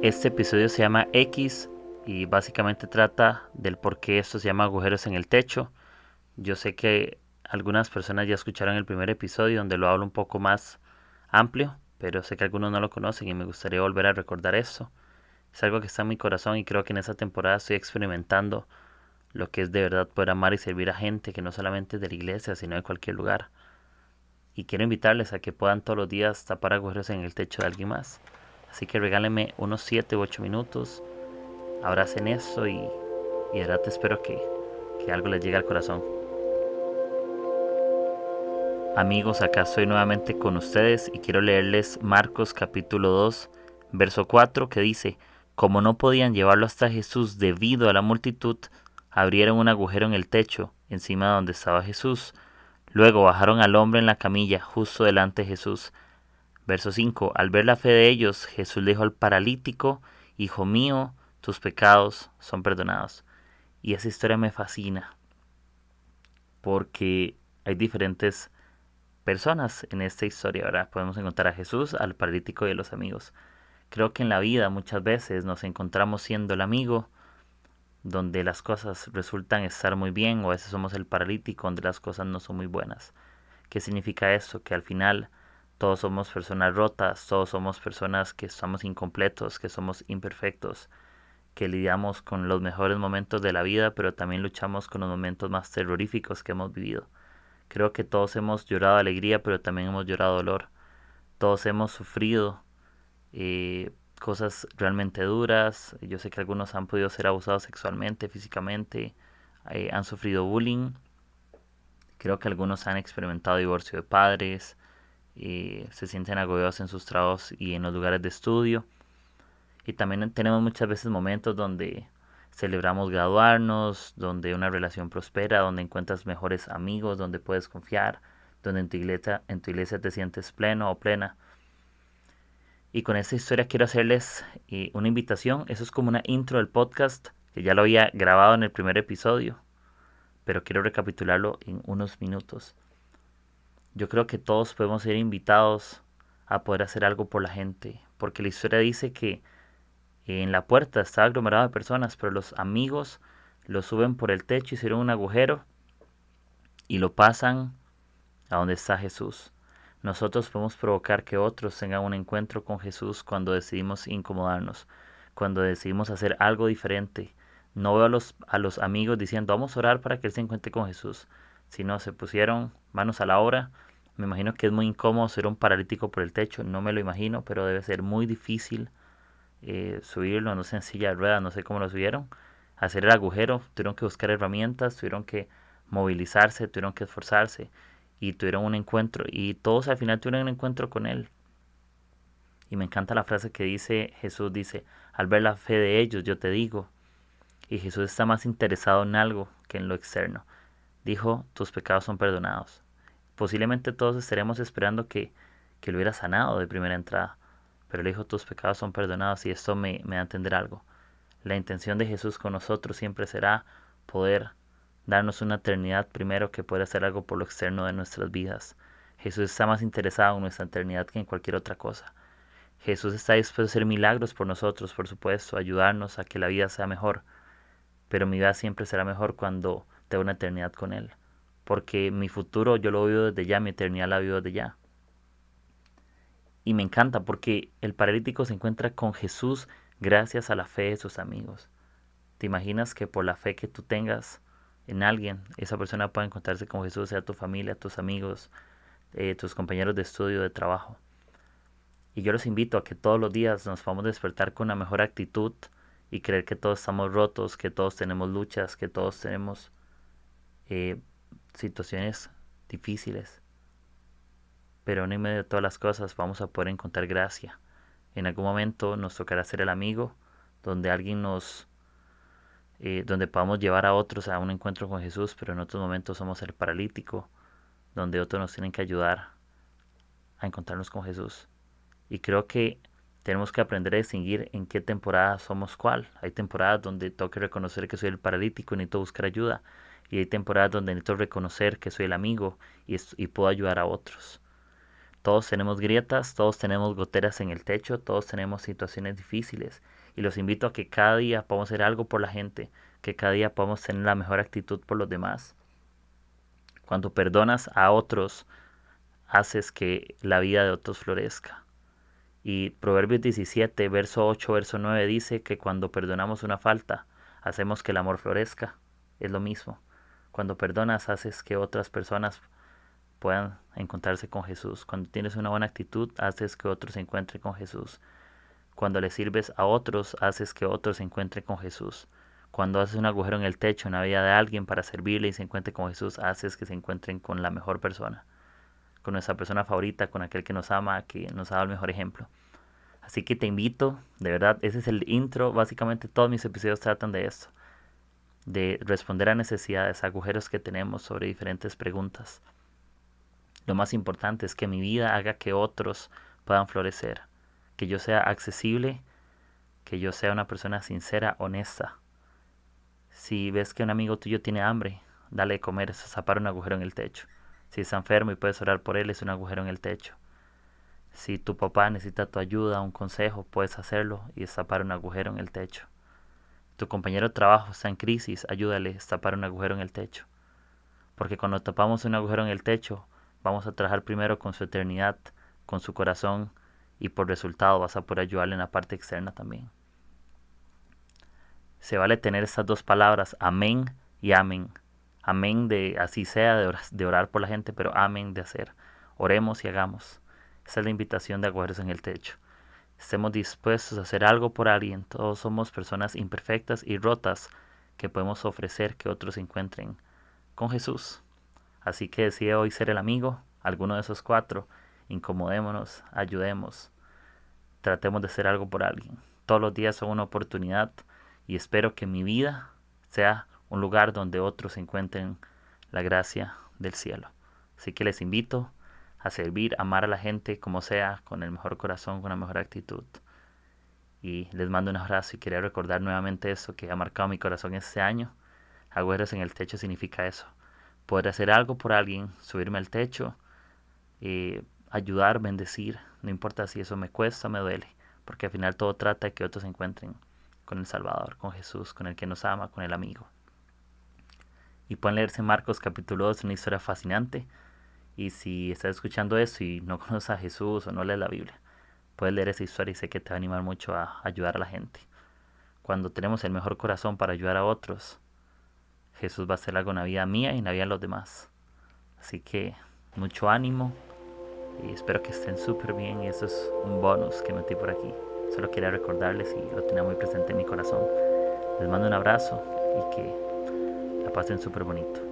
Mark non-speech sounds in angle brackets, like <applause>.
Este episodio se llama X y básicamente trata del por qué esto se llama agujeros en el techo. Yo sé que algunas personas ya escucharon el primer episodio donde lo hablo un poco más amplio, pero sé que algunos no lo conocen y me gustaría volver a recordar esto. Es algo que está en mi corazón y creo que en esta temporada estoy experimentando lo que es de verdad poder amar y servir a gente que no solamente de la iglesia, sino de cualquier lugar. Y quiero invitarles a que puedan todos los días tapar agujeros en el techo de alguien más. Así que regálenme unos 7 u 8 minutos, abracen eso y, y de verdad te espero que, que algo les llegue al corazón. Amigos, acá estoy nuevamente con ustedes y quiero leerles Marcos capítulo 2, verso 4 que dice, como no podían llevarlo hasta Jesús debido a la multitud, abrieron un agujero en el techo encima de donde estaba Jesús. Luego bajaron al hombre en la camilla justo delante de Jesús. Verso 5. Al ver la fe de ellos, Jesús dijo al paralítico, Hijo mío, tus pecados son perdonados. Y esa historia me fascina, porque hay diferentes personas en esta historia, ¿verdad? Podemos encontrar a Jesús, al paralítico y a los amigos. Creo que en la vida muchas veces nos encontramos siendo el amigo, donde las cosas resultan estar muy bien, o a veces somos el paralítico, donde las cosas no son muy buenas. ¿Qué significa eso? Que al final todos somos personas rotas, todos somos personas que somos incompletos, que somos imperfectos, que lidiamos con los mejores momentos de la vida, pero también luchamos con los momentos más terroríficos que hemos vivido. Creo que todos hemos llorado alegría, pero también hemos llorado dolor. Todos hemos sufrido eh, cosas realmente duras. Yo sé que algunos han podido ser abusados sexualmente, físicamente, eh, han sufrido bullying. Creo que algunos han experimentado divorcio de padres, se sienten agobiados en sus trabajos y en los lugares de estudio. Y también tenemos muchas veces momentos donde celebramos graduarnos, donde una relación prospera, donde encuentras mejores amigos, donde puedes confiar, donde en tu iglesia, en tu iglesia te sientes pleno o plena. Y con esta historia quiero hacerles eh, una invitación. Eso es como una intro del podcast, que ya lo había grabado en el primer episodio, pero quiero recapitularlo en unos minutos. Yo creo que todos podemos ser invitados a poder hacer algo por la gente, porque la historia dice que en la puerta estaba aglomerado de personas, pero los amigos lo suben por el techo, hicieron un agujero y lo pasan a donde está Jesús. Nosotros podemos provocar que otros tengan un encuentro con Jesús cuando decidimos incomodarnos, cuando decidimos hacer algo diferente. No veo a los, a los amigos diciendo vamos a orar para que Él se encuentre con Jesús, sino se pusieron manos a la obra me imagino que es muy incómodo ser un paralítico por el techo, no me lo imagino, pero debe ser muy difícil eh, subirlo, no sé, en silla de ruedas, no sé cómo lo subieron. Hacer el agujero, tuvieron que buscar herramientas, tuvieron que movilizarse, tuvieron que esforzarse y tuvieron un encuentro y todos al final tuvieron un encuentro con él. Y me encanta la frase que dice Jesús, dice, al ver la fe de ellos, yo te digo, y Jesús está más interesado en algo que en lo externo. Dijo, tus pecados son perdonados posiblemente todos estaremos esperando que, que lo hubiera sanado de primera entrada. Pero le dijo, tus pecados son perdonados y esto me, me da a entender algo. La intención de Jesús con nosotros siempre será poder darnos una eternidad primero que poder hacer algo por lo externo de nuestras vidas. Jesús está más interesado en nuestra eternidad que en cualquier otra cosa. Jesús está dispuesto a hacer milagros por nosotros, por supuesto, ayudarnos a que la vida sea mejor. Pero mi vida siempre será mejor cuando tengo una eternidad con Él porque mi futuro yo lo vivo desde ya, mi eternidad la vivo desde ya. Y me encanta porque el paralítico se encuentra con Jesús gracias a la fe de sus amigos. ¿Te imaginas que por la fe que tú tengas en alguien, esa persona pueda encontrarse con Jesús, sea tu familia, tus amigos, eh, tus compañeros de estudio, de trabajo? Y yo los invito a que todos los días nos podamos despertar con una mejor actitud y creer que todos estamos rotos, que todos tenemos luchas, que todos tenemos eh, situaciones difíciles. Pero en medio de todas las cosas vamos a poder encontrar gracia. En algún momento nos tocará ser el amigo donde alguien nos, eh, donde podamos llevar a otros a un encuentro con Jesús, pero en otros momentos somos el paralítico, donde otros nos tienen que ayudar a encontrarnos con Jesús. Y creo que tenemos que aprender a distinguir en qué temporada somos cuál. Hay temporadas donde tengo reconocer que soy el paralítico y necesito buscar ayuda y hay temporadas donde necesito reconocer que soy el amigo y, puedo ayudar a otros. Todos tenemos grietas, todos tenemos goteras en el techo, todos tenemos situaciones difíciles. Y los invito a que cada día podamos hacer algo por la gente, que cada día podamos tener la mejor actitud por los demás. Cuando perdonas a otros, haces que la vida de otros florezca. Y Proverbios 17, verso 8, verso 9 dice que cuando perdonamos una falta, hacemos que el amor florezca. Es lo mismo. Cuando perdonas, haces que otras personas puedan encontrarse con Jesús. Cuando tienes una buena actitud, haces que otros se encuentren con Jesús. Cuando le sirves a otros, haces que otros se encuentren con Jesús. Cuando haces un agujero en el techo en la vida de alguien para servirle y se encuentre con Jesús, haces que se encuentren con la mejor persona, con nuestra persona favorita, con aquel que nos ama, que nos ha dado el mejor ejemplo. Así que te invito, de verdad, ese es el intro, básicamente todos mis episodios tratan de esto, de responder a necesidades, agujeros que tenemos sobre diferentes preguntas. Lo más importante es que mi vida haga que otros puedan florecer, que yo sea accesible, que yo sea una persona sincera, honesta. Si ves que un amigo tuyo tiene hambre, dale de comer, es zapar un agujero en el techo. Si está enfermo y puedes orar por él, es un agujero en el techo. Si tu papá necesita tu ayuda, un consejo, puedes hacerlo y destapar un agujero en el techo. Tu compañero de trabajo está en crisis, ayúdale a destapar un agujero en el techo. Porque cuando tapamos un agujero en el techo, Vamos a trabajar primero con su eternidad, con su corazón y por resultado vas a poder ayudarle en la parte externa también. Se vale tener estas dos palabras, amén y amén. Amén de así sea, de orar, de orar por la gente, pero amén de hacer. Oremos y hagamos. Esa es la invitación de agujeros en el techo. Estemos dispuestos a hacer algo por alguien. Todos somos personas imperfectas y rotas que podemos ofrecer que otros encuentren con Jesús. Así que decide hoy ser el amigo, alguno de esos cuatro. Incomodémonos, ayudemos, tratemos de hacer algo por alguien. Todos los días son una oportunidad y espero que mi vida sea un lugar donde otros encuentren la gracia del cielo. Así que les invito a servir, amar a la gente como sea, con el mejor corazón, con la mejor actitud. Y les mando un abrazo y quería recordar nuevamente eso que ha marcado mi corazón este año. Agüeros en el techo significa eso poder hacer algo por alguien, subirme al techo, eh, ayudar, bendecir, no importa si eso me cuesta me duele, porque al final todo trata de que otros se encuentren con el Salvador, con Jesús, con el que nos ama, con el amigo. Y pueden leerse Marcos capítulo 2, una historia fascinante. Y si estás escuchando eso y no <laughs> conoces a Jesús o no lees la Biblia, puedes leer esa historia y sé que te va a animar mucho a ayudar a la gente. Cuando tenemos el mejor corazón para ayudar a otros, Jesús va a hacer algo en la vida mía y en la vida de los demás. Así que mucho ánimo y espero que estén súper bien. Y eso es un bonus que metí por aquí. Solo quería recordarles y lo tenía muy presente en mi corazón. Les mando un abrazo y que la pasen súper bonito.